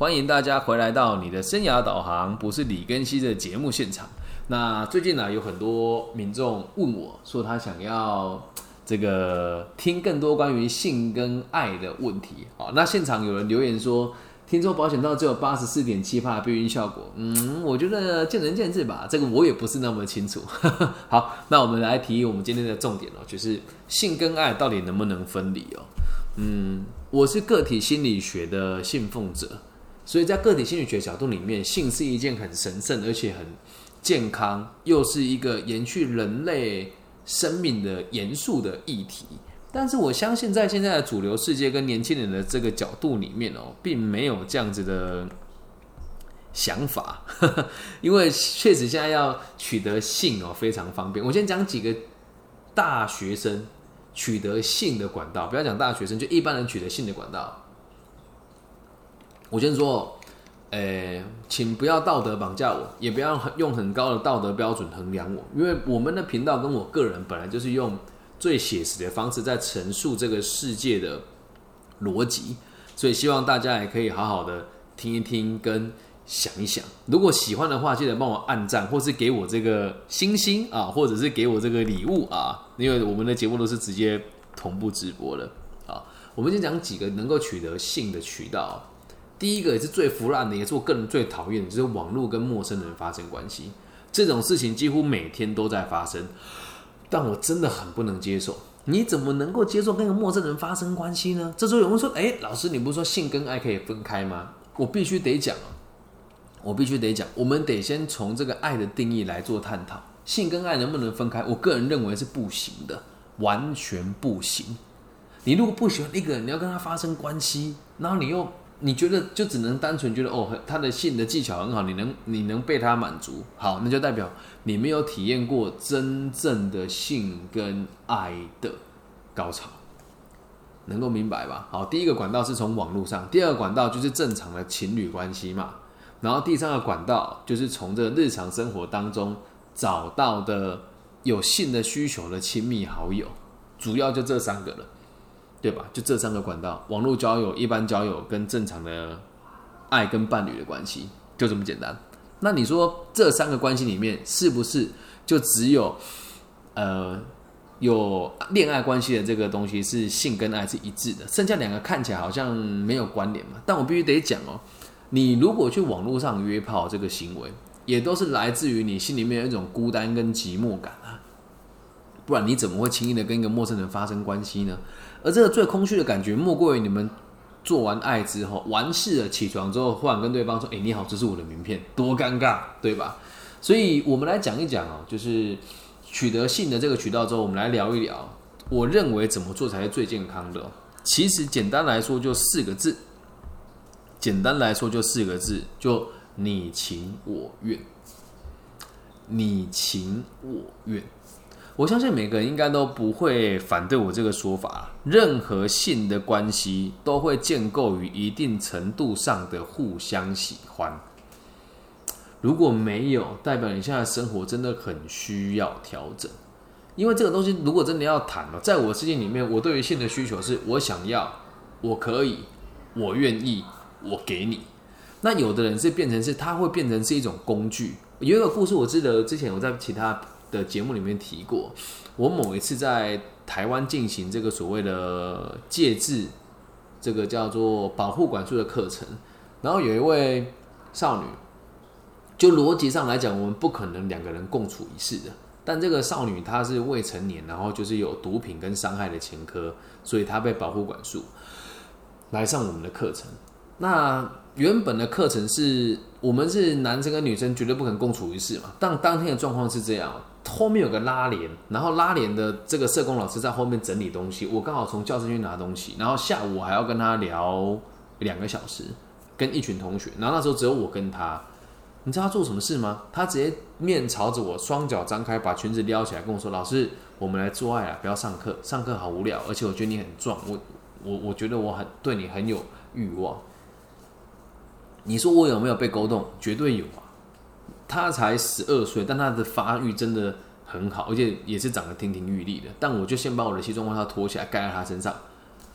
欢迎大家回来到你的生涯导航，不是李根熙的节目现场。那最近呢，有很多民众问我说，他想要这个听更多关于性跟爱的问题。好，那现场有人留言说，听说保险套只有八十四点七帕避孕效果。嗯，我觉得见仁见智吧，这个我也不是那么清楚。好，那我们来提我们今天的重点哦，就是性跟爱到底能不能分离哦？嗯，我是个体心理学的信奉者。所以在个体心理学角度里面，性是一件很神圣而且很健康，又是一个延续人类生命的严肃的议题。但是我相信，在现在的主流世界跟年轻人的这个角度里面哦，并没有这样子的想法，因为确实现在要取得性哦非常方便。我先讲几个大学生取得性的管道，不要讲大学生，就一般人取得性的管道。我先说，诶，请不要道德绑架我，也不要用很高的道德标准衡量我，因为我们的频道跟我个人本来就是用最写实的方式在陈述这个世界的逻辑，所以希望大家也可以好好的听一听跟想一想。如果喜欢的话，记得帮我按赞，或是给我这个星星啊，或者是给我这个礼物啊，因为我们的节目都是直接同步直播的啊。我们先讲几个能够取得性的渠道。第一个也是最腐烂的，也是我个人最讨厌的，就是网络跟陌生人发生关系这种事情，几乎每天都在发生。但我真的很不能接受，你怎么能够接受跟一个陌生人发生关系呢？这时候有人说：“哎，老师，你不是说性跟爱可以分开吗？”我必须得讲我必须得讲，我们得先从这个爱的定义来做探讨，性跟爱能不能分开？我个人认为是不行的，完全不行。你如果不喜欢一个人，你要跟他发生关系，然后你又。你觉得就只能单纯觉得哦，他的性的技巧很好，你能你能被他满足，好，那就代表你没有体验过真正的性跟爱的高潮，能够明白吧？好，第一个管道是从网络上，第二个管道就是正常的情侣关系嘛，然后第三个管道就是从这个日常生活当中找到的有性的需求的亲密好友，主要就这三个了。对吧？就这三个管道：网络交友、一般交友跟正常的爱跟伴侣的关系，就这么简单。那你说这三个关系里面，是不是就只有呃有恋爱关系的这个东西是性跟爱是一致的？剩下两个看起来好像没有关联嘛？但我必须得讲哦，你如果去网络上约炮这个行为，也都是来自于你心里面有一种孤单跟寂寞感啊，不然你怎么会轻易的跟一个陌生人发生关系呢？而这个最空虚的感觉，莫过于你们做完爱之后，完事了，起床之后，忽然跟对方说：“哎，你好，这是我的名片。”多尴尬，对吧？所以，我们来讲一讲哦，就是取得性的这个渠道之后，我们来聊一聊，我认为怎么做才是最健康的。其实，简单来说就四个字，简单来说就四个字，就你情我愿，你情我愿。我相信每个人应该都不会反对我这个说法。任何性的关系都会建构于一定程度上的互相喜欢。如果没有，代表你现在生活真的很需要调整。因为这个东西，如果真的要谈了，在我世界里面，我对于性的需求是我想要，我可以，我愿意，我给你。那有的人是变成是，他会变成是一种工具。有一个故事，我记得之前我在其他。的节目里面提过，我某一次在台湾进行这个所谓的戒治，这个叫做保护管束的课程，然后有一位少女，就逻辑上来讲，我们不可能两个人共处一室的，但这个少女她是未成年，然后就是有毒品跟伤害的前科，所以她被保护管束来上我们的课程。那原本的课程是我们是男生跟女生绝对不可能共处一室嘛，但当天的状况是这样。后面有个拉帘，然后拉帘的这个社工老师在后面整理东西，我刚好从教室去拿东西，然后下午我还要跟他聊两个小时，跟一群同学，然后那时候只有我跟他，你知道他做什么事吗？他直接面朝着我，双脚张开，把裙子撩起来，跟我说：“老师，我们来做爱啊，不要上课，上课好无聊，而且我觉得你很壮，我我我觉得我很对你很有欲望。”你说我有没有被勾动？绝对有啊。他才十二岁，但他的发育真的很好，而且也是长得亭亭玉立的。但我就先把我的西装外套脱起来盖在他身上，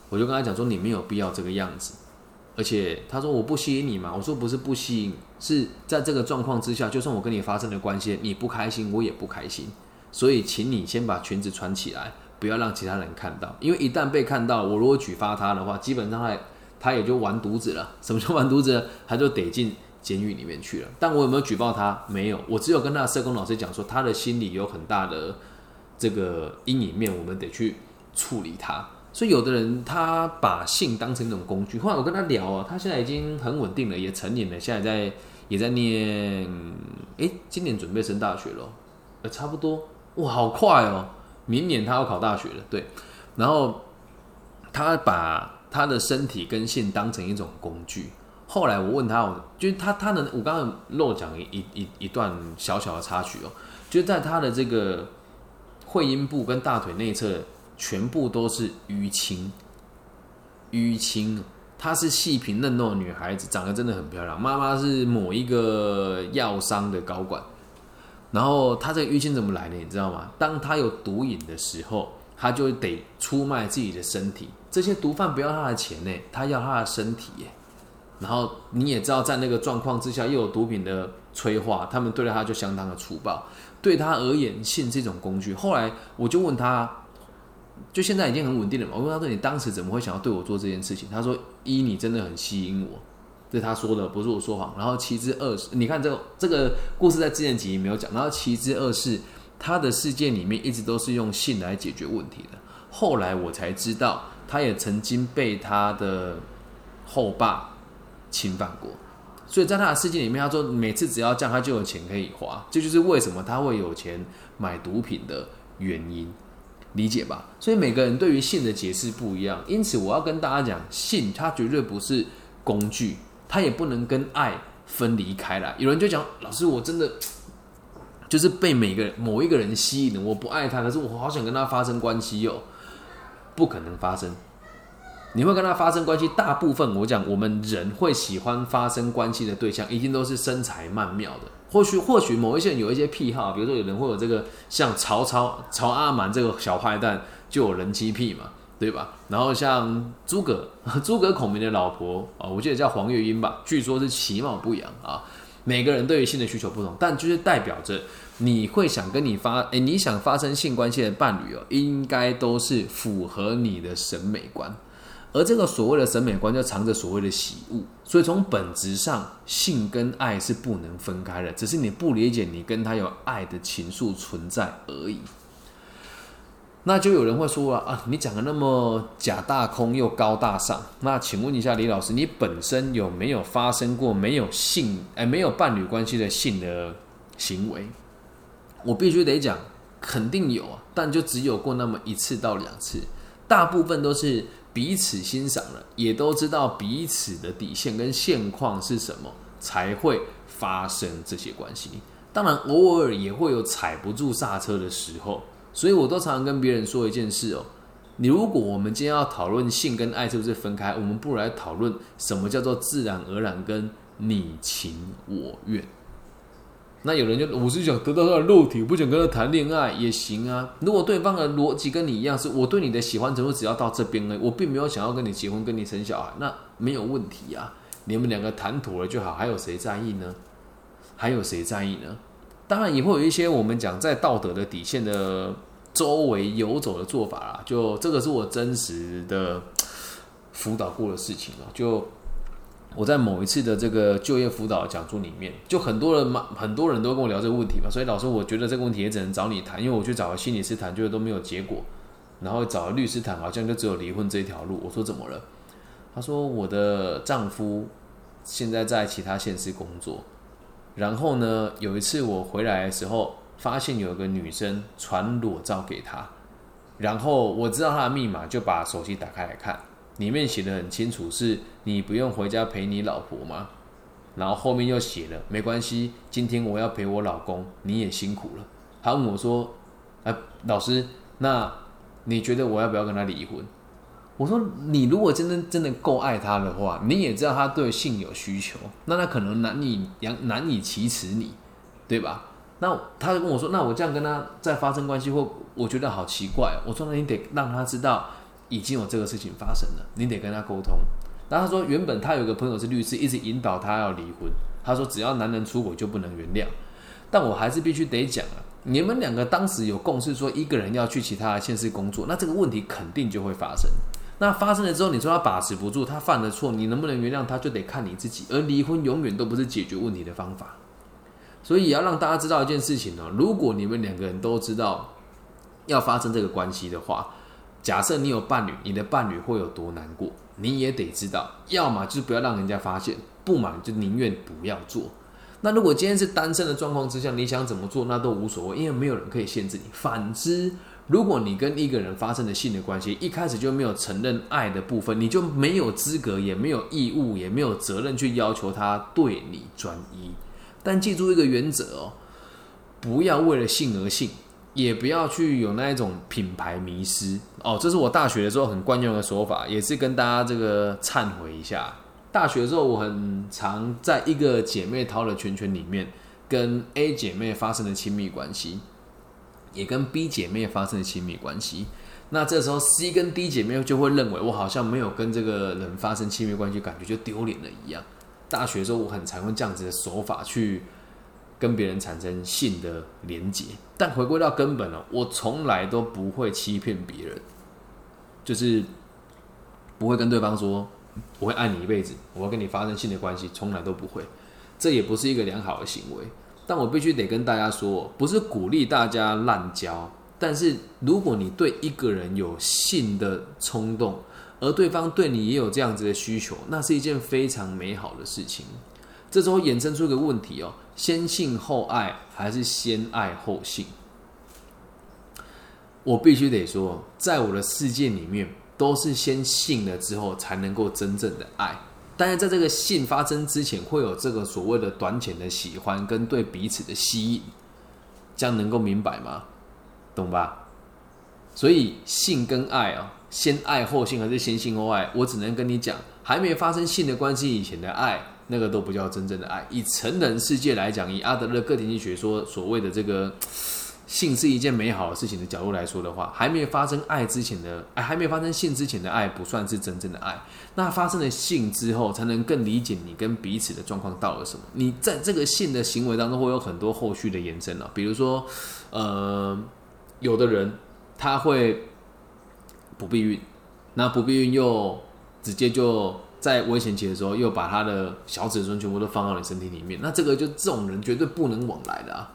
我就跟他讲说：“你没有必要这个样子。”而且他说我不吸引你嘛，我说不是不吸引，是在这个状况之下，就算我跟你发生了关系，你不开心，我也不开心。所以，请你先把裙子穿起来，不要让其他人看到，因为一旦被看到，我如果举发他的话，基本上他他也就完犊子了。什么叫完犊子？他就得进监狱里面去了。但我有没有举报他？没有，我只有跟他的社工老师讲说，他的心里有很大的这个阴影面，我们得去处理他。所以有的人他把性当成一种工具。后来我跟他聊啊，他现在已经很稳定了，也成年了，现在在也在念，哎，今年准备升大学了，呃，差不多，哇，好快哦！明年他要考大学了，对。然后他把他的身体跟性当成一种工具。后来我问他，就是他他能，我刚刚漏讲一一一段小小的插曲哦，就在他的这个会阴部跟大腿内侧。全部都是淤青，淤青。她是细皮嫩肉的女孩子，长得真的很漂亮。妈妈是某一个药商的高管。然后她这个淤青怎么来的？你知道吗？当她有毒瘾的时候，她就得出卖自己的身体。这些毒贩不要她的钱呢，她要她的身体耶。然后你也知道，在那个状况之下，又有毒品的催化，他们对待他就相当的粗暴。对他而言，性是一种工具。后来我就问他。就现在已经很稳定了嘛？我问他说：“你当时怎么会想要对我做这件事情？”他说：“一，你真的很吸引我，这他说的，不是我说谎。然后其之二是，你看这个这个故事在之前几集没有讲。然后其之二是，他的世界里面一直都是用性来解决问题的。后来我才知道，他也曾经被他的后爸侵犯过。所以在他的世界里面，他说每次只要这样，他就有钱可以花。这就是为什么他会有钱买毒品的原因。”理解吧，所以每个人对于性的解释不一样，因此我要跟大家讲，性它绝对不是工具，它也不能跟爱分离开来。有人就讲，老师，我真的 就是被每个人某一个人吸引了，我不爱他，可是我好想跟他发生关系哟，不可能发生。你会跟他发生关系，大部分我讲，我们人会喜欢发生关系的对象，一定都是身材曼妙的。或许或许某一些人有一些癖好，比如说有人会有这个像曹操曹阿瞒这个小坏蛋就有人妻癖嘛，对吧？然后像诸葛 诸葛孔明的老婆啊，我记得叫黄月英吧，据说是其貌不扬啊。每个人对于性的需求不同，但就是代表着你会想跟你发诶，你想发生性关系的伴侣哦，应该都是符合你的审美观。而这个所谓的审美观，就藏着所谓的喜恶，所以从本质上，性跟爱是不能分开的，只是你不理解你跟他有爱的情愫存在而已。那就有人会说了啊，你讲的那么假大空又高大上，那请问一下李老师，你本身有没有发生过没有性哎没有伴侣关系的性的行为？我必须得讲，肯定有啊，但就只有过那么一次到两次，大部分都是。彼此欣赏了，也都知道彼此的底线跟现况是什么，才会发生这些关系。当然，偶尔也会有踩不住刹车的时候。所以我都常常跟别人说一件事哦：你如果我们今天要讨论性跟爱是不是分开，我们不如来讨论什么叫做自然而然跟你情我愿。那有人就我是想得到他的肉体，不想跟他谈恋爱也行啊。如果对方的逻辑跟你一样，是我对你的喜欢程度只要到这边了，我并没有想要跟你结婚、跟你生小孩，那没有问题啊。你们两个谈妥了就好，还有谁在意呢？还有谁在意呢？当然也会有一些我们讲在道德的底线的周围游走的做法啦。就这个是我真实的辅导过的事情了，就。我在某一次的这个就业辅导讲座里面，就很多人嘛，很多人都跟我聊这个问题嘛，所以老师，我觉得这个问题也只能找你谈，因为我去找了心理师谈，就都没有结果，然后找律师谈，好像就只有离婚这一条路。我说怎么了？他说我的丈夫现在在其他县市工作，然后呢，有一次我回来的时候，发现有个女生传裸照给他，然后我知道他的密码，就把手机打开来看。里面写的很清楚，是你不用回家陪你老婆吗？然后后面又写了，没关系，今天我要陪我老公，你也辛苦了。他问我说：“哎，老师，那你觉得我要不要跟他离婚？”我说：“你如果真的真的够爱他的话，你也知道他对性有需求，那他可能难以难难以启齿你，对吧？”那他跟我说：“那我这样跟他再发生关系，或我觉得好奇怪。”我说：“那你得让他知道。”已经有这个事情发生了，你得跟他沟通。那他说，原本他有个朋友是律师，一直引导他要离婚。他说，只要男人出轨就不能原谅。但我还是必须得讲啊，你们两个当时有共识说一个人要去其他的县市工作，那这个问题肯定就会发生。那发生了之后，你说他把持不住，他犯了错，你能不能原谅他，就得看你自己。而离婚永远都不是解决问题的方法。所以要让大家知道一件事情呢，如果你们两个人都知道要发生这个关系的话，假设你有伴侣，你的伴侣会有多难过，你也得知道，要么就是不要让人家发现，不嘛就宁愿不要做。那如果今天是单身的状况之下，你想怎么做那都无所谓，因为没有人可以限制你。反之，如果你跟一个人发生了性的关系，一开始就没有承认爱的部分，你就没有资格，也没有义务，也没有责任去要求他对你专一。但记住一个原则哦，不要为了性而性，也不要去有那一种品牌迷失哦。这是我大学的时候很惯用的说法，也是跟大家这个忏悔一下。大学的时候，我很常在一个姐妹淘的圈圈里面，跟 A 姐妹发生了亲密关系，也跟 B 姐妹发生了亲密关系。那这时候 C 跟 D 姐妹就会认为我好像没有跟这个人发生亲密关系，感觉就丢脸了一样。大学的时候，我很常用这样子的手法去跟别人产生性的连结。但回归到根本呢，我从来都不会欺骗别人，就是不会跟对方说。我会爱你一辈子，我要跟你发生性的关系，从来都不会。这也不是一个良好的行为。但我必须得跟大家说，不是鼓励大家滥交。但是如果你对一个人有性的冲动，而对方对你也有这样子的需求，那是一件非常美好的事情。这时候衍生出一个问题哦：先性后爱，还是先爱后性？我必须得说，在我的世界里面。都是先性了之后，才能够真正的爱。但是在这个性发生之前，会有这个所谓的短浅的喜欢跟对彼此的吸引，这样能够明白吗？懂吧？所以性跟爱啊，先爱后性还是先性后爱？我只能跟你讲，还没发生性的关系以前的爱，那个都不叫真正的爱。以成人世界来讲，以阿德勒个体经济学说所谓的这个。性是一件美好的事情的角度来说的话，还没有发生爱之前的爱，还没发生性之前的爱不算是真正的爱。那发生了性之后，才能更理解你跟彼此的状况到了什么。你在这个性的行为当中会有很多后续的延伸了，比如说，呃，有的人他会不避孕，那不避孕又直接就在危险期的时候又把他的小子孙全部都放到你身体里面，那这个就这种人绝对不能往来的啊。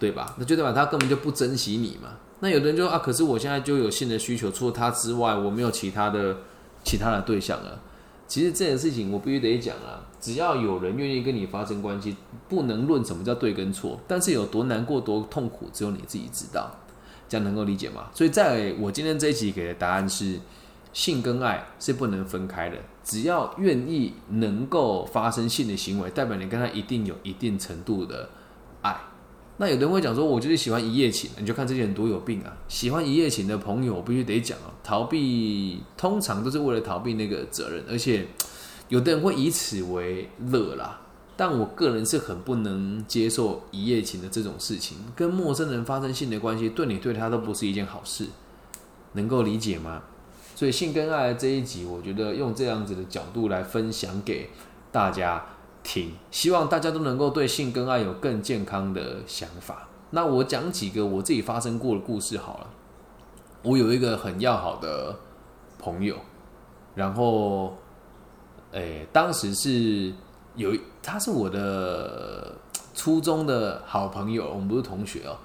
对吧？那就代表他根本就不珍惜你嘛。那有的人就说啊，可是我现在就有性的需求，除了他之外，我没有其他的其他的对象了。其实这件事情我必须得讲啊，只要有人愿意跟你发生关系，不能论什么叫对跟错，但是有多难过、多痛苦，只有你自己知道。这样能够理解吗？所以在我今天这一集给的答案是，性跟爱是不能分开的。只要愿意能够发生性的行为，代表你跟他一定有一定程度的爱。那有的人会讲说，我就是喜欢一夜情，你就看这些人多有病啊！喜欢一夜情的朋友，我必须得讲啊，逃避通常都是为了逃避那个责任，而且有的人会以此为乐啦。但我个人是很不能接受一夜情的这种事情，跟陌生人发生性的关系，对你对他都不是一件好事，能够理解吗？所以性跟爱这一集，我觉得用这样子的角度来分享给大家。听，希望大家都能够对性跟爱有更健康的想法。那我讲几个我自己发生过的故事好了。我有一个很要好的朋友，然后，诶，当时是有他是我的初中的好朋友，我们不是同学哦。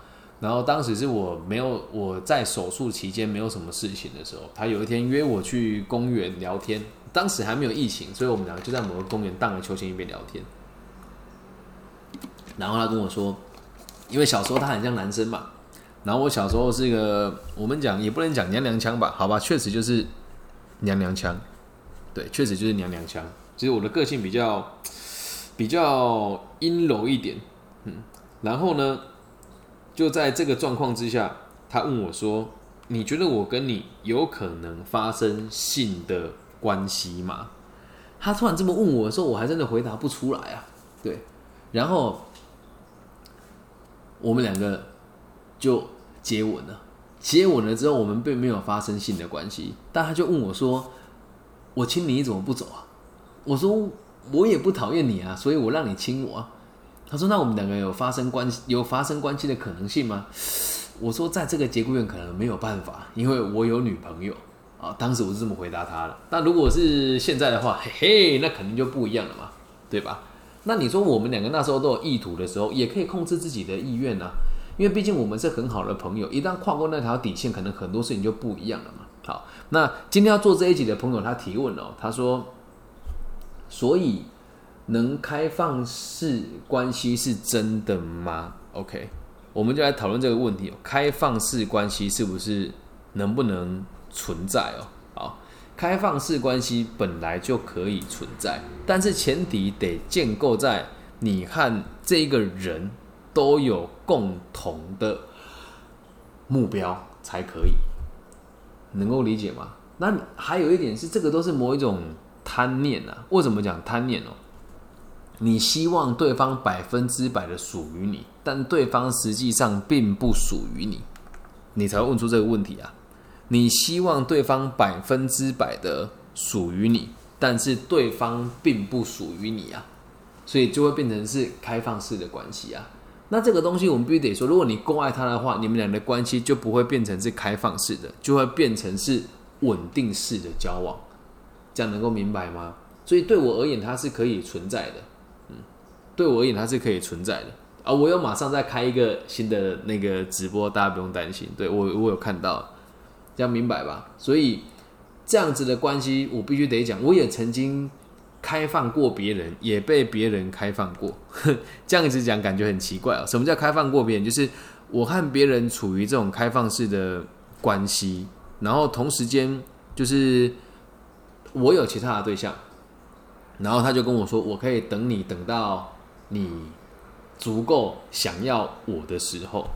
然后当时是我没有我在手术期间没有什么事情的时候，他有一天约我去公园聊天。当时还没有疫情，所以我们两个就在某个公园荡了秋千一边聊天。然后他跟我说，因为小时候他很像男生嘛，然后我小时候是一个，我们讲也不能讲娘娘腔吧，好吧，确实就是娘娘腔，对，确实就是娘娘腔。其实我的个性比较比较阴柔一点，嗯，然后呢，就在这个状况之下，他问我说：“你觉得我跟你有可能发生性的？”关系吗，他突然这么问我的时候，我还真的回答不出来啊。对，然后我们两个就接吻了。接吻了之后，我们并没有发生性的关系，但他就问我说：“我亲你，你怎么不走啊？”我说我也不讨厌你啊，所以我让你亲我啊。他说那我们两个有发生关系有发生关系的可能性吗？我说在这个节骨眼可能没有办法，因为我有女朋友啊。当时我是这么回答他的。那如果是现在的话，嘿嘿，那肯定就不一样了嘛，对吧？那你说我们两个那时候都有意图的时候，也可以控制自己的意愿啊，因为毕竟我们是很好的朋友，一旦跨过那条底线，可能很多事情就不一样了嘛。好，那今天要做这一集的朋友他提问哦，他说，所以能开放式关系是真的吗？OK。我们就来讨论这个问题，开放式关系是不是能不能存在哦？好，开放式关系本来就可以存在，但是前提得建构在你和这个人都有共同的目标才可以，能够理解吗？那还有一点是，这个都是某一种贪念啊。为什么讲贪念哦？你希望对方百分之百的属于你，但对方实际上并不属于你，你才会问出这个问题啊！你希望对方百分之百的属于你，但是对方并不属于你啊，所以就会变成是开放式的关系啊。那这个东西我们必须得说，如果你够爱他的话，你们俩的关系就不会变成是开放式的，就会变成是稳定式的交往。这样能够明白吗？所以对我而言，它是可以存在的。对我而言，它是可以存在的啊！我有马上再开一个新的那个直播，大家不用担心。对我，我有看到，这样明白吧？所以这样子的关系，我必须得讲，我也曾经开放过别人，也被别人开放过。这样子讲，感觉很奇怪啊！什么叫开放过别人？就是我和别人处于这种开放式的关系，然后同时间就是我有其他的对象，然后他就跟我说，我可以等你等到。你足够想要我的时候，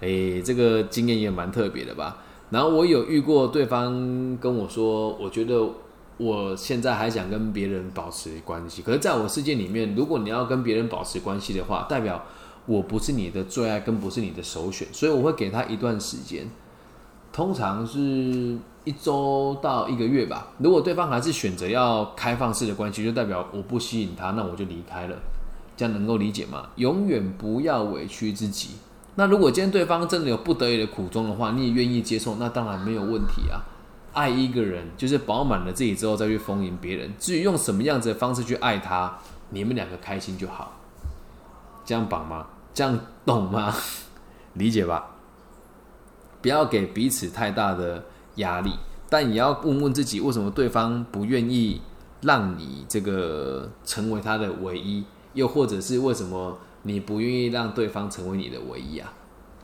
哎，这个经验也蛮特别的吧？然后我有遇过对方跟我说，我觉得我现在还想跟别人保持关系，可是在我世界里面，如果你要跟别人保持关系的话，代表我不是你的最爱，更不是你的首选，所以我会给他一段时间，通常是一周到一个月吧。如果对方还是选择要开放式的关系，就代表我不吸引他，那我就离开了。这样能够理解吗？永远不要委屈自己。那如果今天对方真的有不得已的苦衷的话，你也愿意接受，那当然没有问题啊。爱一个人就是饱满了自己之后再去丰盈别人。至于用什么样子的方式去爱他，你们两个开心就好。这样绑吗？这样懂吗？理解吧。不要给彼此太大的压力，但也要问问自己，为什么对方不愿意让你这个成为他的唯一？又或者是为什么你不愿意让对方成为你的唯一啊？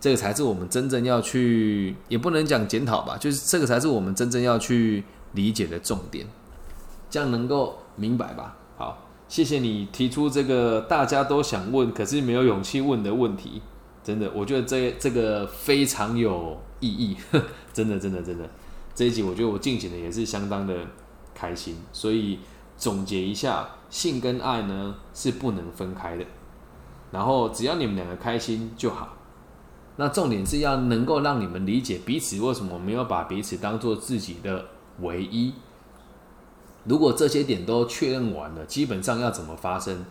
这个才是我们真正要去，也不能讲检讨吧，就是这个才是我们真正要去理解的重点。这样能够明白吧？好，谢谢你提出这个大家都想问，可是没有勇气问的问题。真的，我觉得这这个非常有意义。真的，真的，真的，这一集我觉得我进行的也是相当的开心。所以总结一下。性跟爱呢是不能分开的，然后只要你们两个开心就好。那重点是要能够让你们理解彼此为什么没有把彼此当做自己的唯一。如果这些点都确认完了，基本上要怎么发生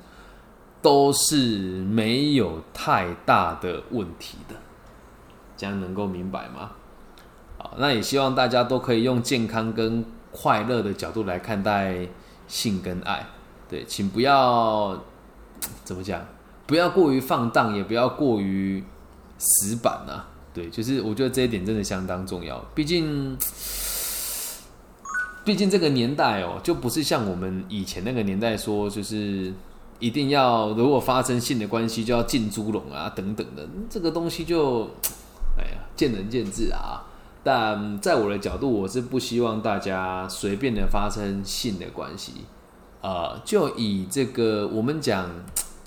都是没有太大的问题的。这样能够明白吗？好，那也希望大家都可以用健康跟快乐的角度来看待性跟爱。对，请不要 怎么讲，不要过于放荡，也不要过于死板啊。对，就是我觉得这一点真的相当重要。毕竟，毕竟这个年代哦，就不是像我们以前那个年代说，就是一定要如果发生性的关系就要进猪笼啊等等的，这个东西就哎呀见仁见智啊。但在我的角度，我是不希望大家随便的发生性的关系。呃，就以这个我们讲，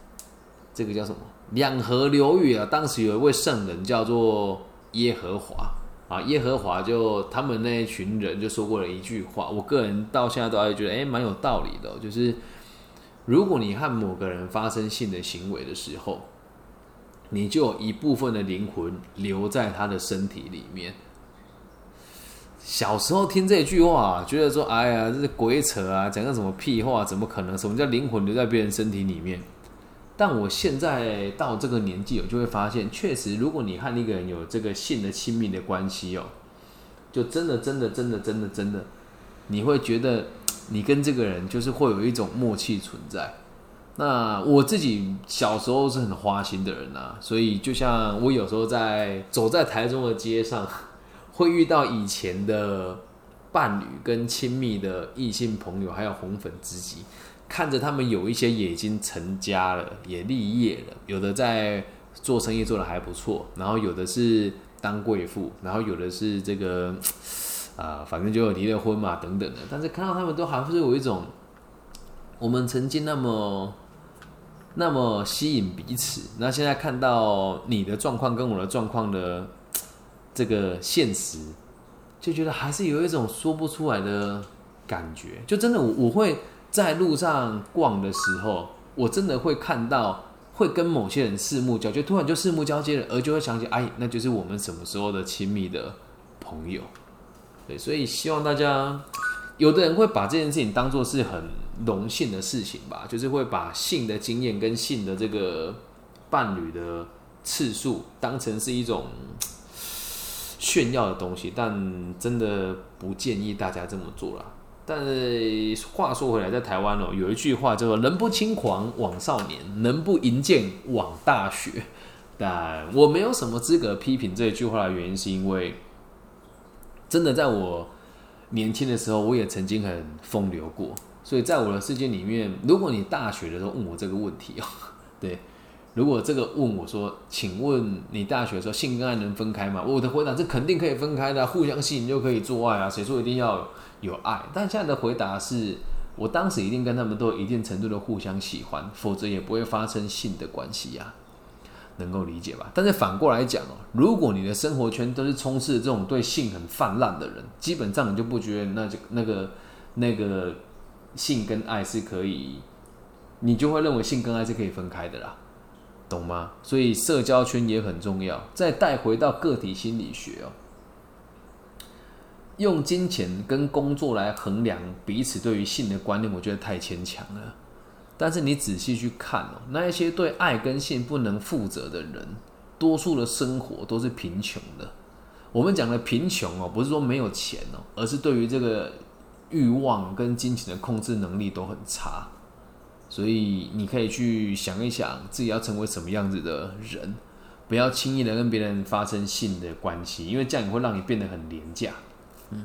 这个叫什么两河流域啊？当时有一位圣人叫做耶和华啊，耶和华就他们那一群人就说过了一句话，我个人到现在都还觉得哎，蛮有道理的。就是如果你和某个人发生性的行为的时候，你就有一部分的灵魂留在他的身体里面。小时候听这句话，觉得说，哎呀，这是鬼扯啊，讲个什么屁话？怎么可能？什么叫灵魂留在别人身体里面？但我现在到这个年纪，我就会发现，确实，如果你和一个人有这个性的亲密的关系哦，就真的、真的、真的、真的、真的，你会觉得你跟这个人就是会有一种默契存在。那我自己小时候是很花心的人啊，所以就像我有时候在走在台中的街上，会遇到以前的伴侣跟亲密的异性朋友，还有红粉知己，看着他们有一些也已经成家了，也立业了，有的在做生意做的还不错，然后有的是当贵妇，然后有的是这个啊，反正就离了婚嘛等等的，但是看到他们都还是有一种我们曾经那么。那么吸引彼此，那现在看到你的状况跟我的状况的这个现实，就觉得还是有一种说不出来的感觉。就真的，我我会在路上逛的时候，我真的会看到，会跟某些人四目交接，突然就四目交接了，而就会想起，哎，那就是我们什么时候的亲密的朋友。对，所以希望大家，有的人会把这件事情当做是很。荣幸的事情吧，就是会把性的经验跟性的这个伴侣的次数当成是一种炫耀的东西，但真的不建议大家这么做了。但话说回来，在台湾哦，有一句话叫做“人不轻狂枉少年，人不淫贱枉大学”。但我没有什么资格批评这句话的原因，是因为真的在我年轻的时候，我也曾经很风流过。所以在我的世界里面，如果你大学的时候问我这个问题哦，对，如果这个问我说，请问你大学的时候性跟爱能分开吗？我的回答是肯定可以分开的，互相吸引就可以做爱啊，谁说一定要有爱？但现在的回答是我当时一定跟他们都有一定程度的互相喜欢，否则也不会发生性的关系呀，能够理解吧？但是反过来讲哦，如果你的生活圈都是充斥这种对性很泛滥的人，基本上你就不觉得那就那个那个。性跟爱是可以，你就会认为性跟爱是可以分开的啦，懂吗？所以社交圈也很重要。再带回到个体心理学哦，用金钱跟工作来衡量彼此对于性的观念，我觉得太牵强了。但是你仔细去看哦，那一些对爱跟性不能负责的人，多数的生活都是贫穷的。我们讲的贫穷哦，不是说没有钱哦，而是对于这个。欲望跟金钱的控制能力都很差，所以你可以去想一想自己要成为什么样子的人，不要轻易的跟别人发生性的关系，因为这样也会让你变得很廉价。嗯，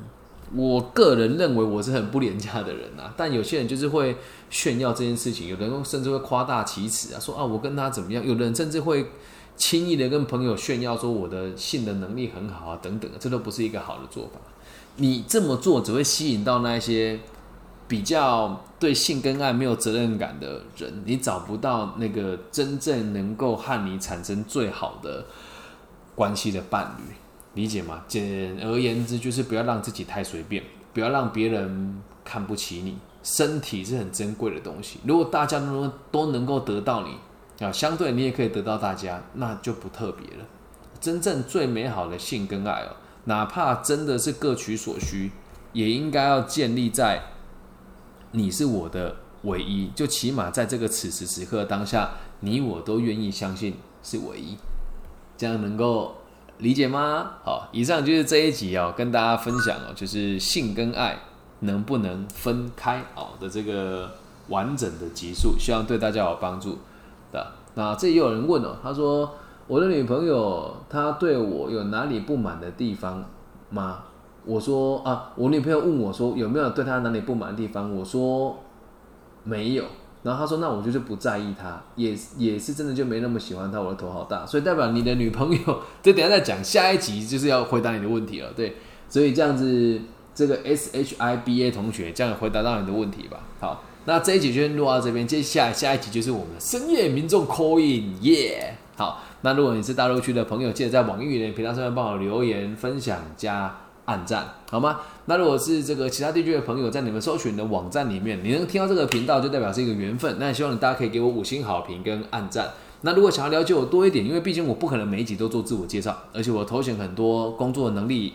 我个人认为我是很不廉价的人啊，但有些人就是会炫耀这件事情，有的人甚至会夸大其词啊，说啊我跟他怎么样，有的人甚至会轻易的跟朋友炫耀说我的性的能力很好啊等等，这都不是一个好的做法。你这么做只会吸引到那些比较对性跟爱没有责任感的人，你找不到那个真正能够和你产生最好的关系的伴侣，理解吗？简而言之，就是不要让自己太随便，不要让别人看不起你。身体是很珍贵的东西，如果大家都都能够得到你啊，相对你也可以得到大家，那就不特别了。真正最美好的性跟爱哦。哪怕真的是各取所需，也应该要建立在你是我的唯一，就起码在这个此时此刻当下，你我都愿意相信是唯一，这样能够理解吗？好，以上就是这一集哦，跟大家分享哦，就是性跟爱能不能分开哦的这个完整的集数，希望对大家有帮助的。那这也有人问哦，他说。我的女朋友她对我有哪里不满的地方吗？我说啊，我女朋友问我说有没有对她哪里不满的地方？我说没有。然后她说那我就是不在意她，也也是真的就没那么喜欢她。我的头好大，所以代表你的女朋友，就等下再讲下一集就是要回答你的问题了。对，所以这样子，这个 S H I B A 同学这样回答到你的问题吧。好，那这一集就先录到这边，接下来下一集就是我们的深夜民众 call in，耶，好。那如果你是大陆区的朋友，记得在网易云频道上面帮我留言、分享、加按赞，好吗？那如果是这个其他地区的朋友，在你们搜寻的网站里面，你能听到这个频道，就代表是一个缘分。那也希望你大家可以给我五星好评跟按赞。那如果想要了解我多一点，因为毕竟我不可能每一集都做自我介绍，而且我头衔很多，工作能力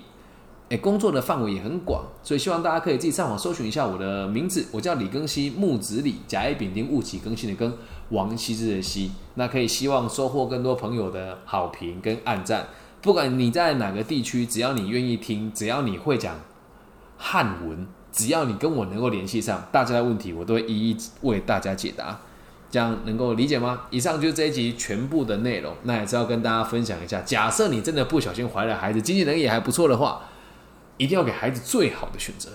诶，工作的范围也很广，所以希望大家可以自己上网搜寻一下我的名字，我叫李更新，木子李，甲乙丙丁戊己更新的更，王羲之的羲，那可以希望收获更多朋友的好评跟按赞。不管你在哪个地区，只要你愿意听，只要你会讲汉文，只要你跟我能够联系上，大家的问题我都会一一为大家解答。这样能够理解吗？以上就是这一集全部的内容。那也是要跟大家分享一下，假设你真的不小心怀了孩子，经济能力也还不错的话，一定要给孩子最好的选择。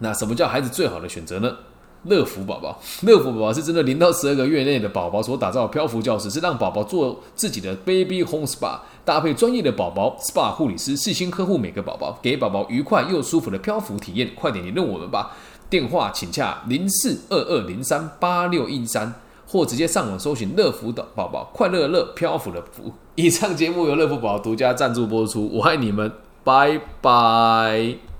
那什么叫孩子最好的选择呢？乐福宝宝，乐福宝宝是针对零到十二个月内的宝宝所打造的漂浮教室，是让宝宝做自己的 baby home spa，搭配专业的宝宝 spa 护理师，细心呵护每个宝宝，给宝宝愉快又舒服的漂浮体验。快点联络我们吧！电话请洽零四二二零三八六一三，或直接上网搜寻乐福的宝宝，快乐乐漂浮的福。以上节目由乐福宝宝独家赞助播出，我爱你们，拜拜。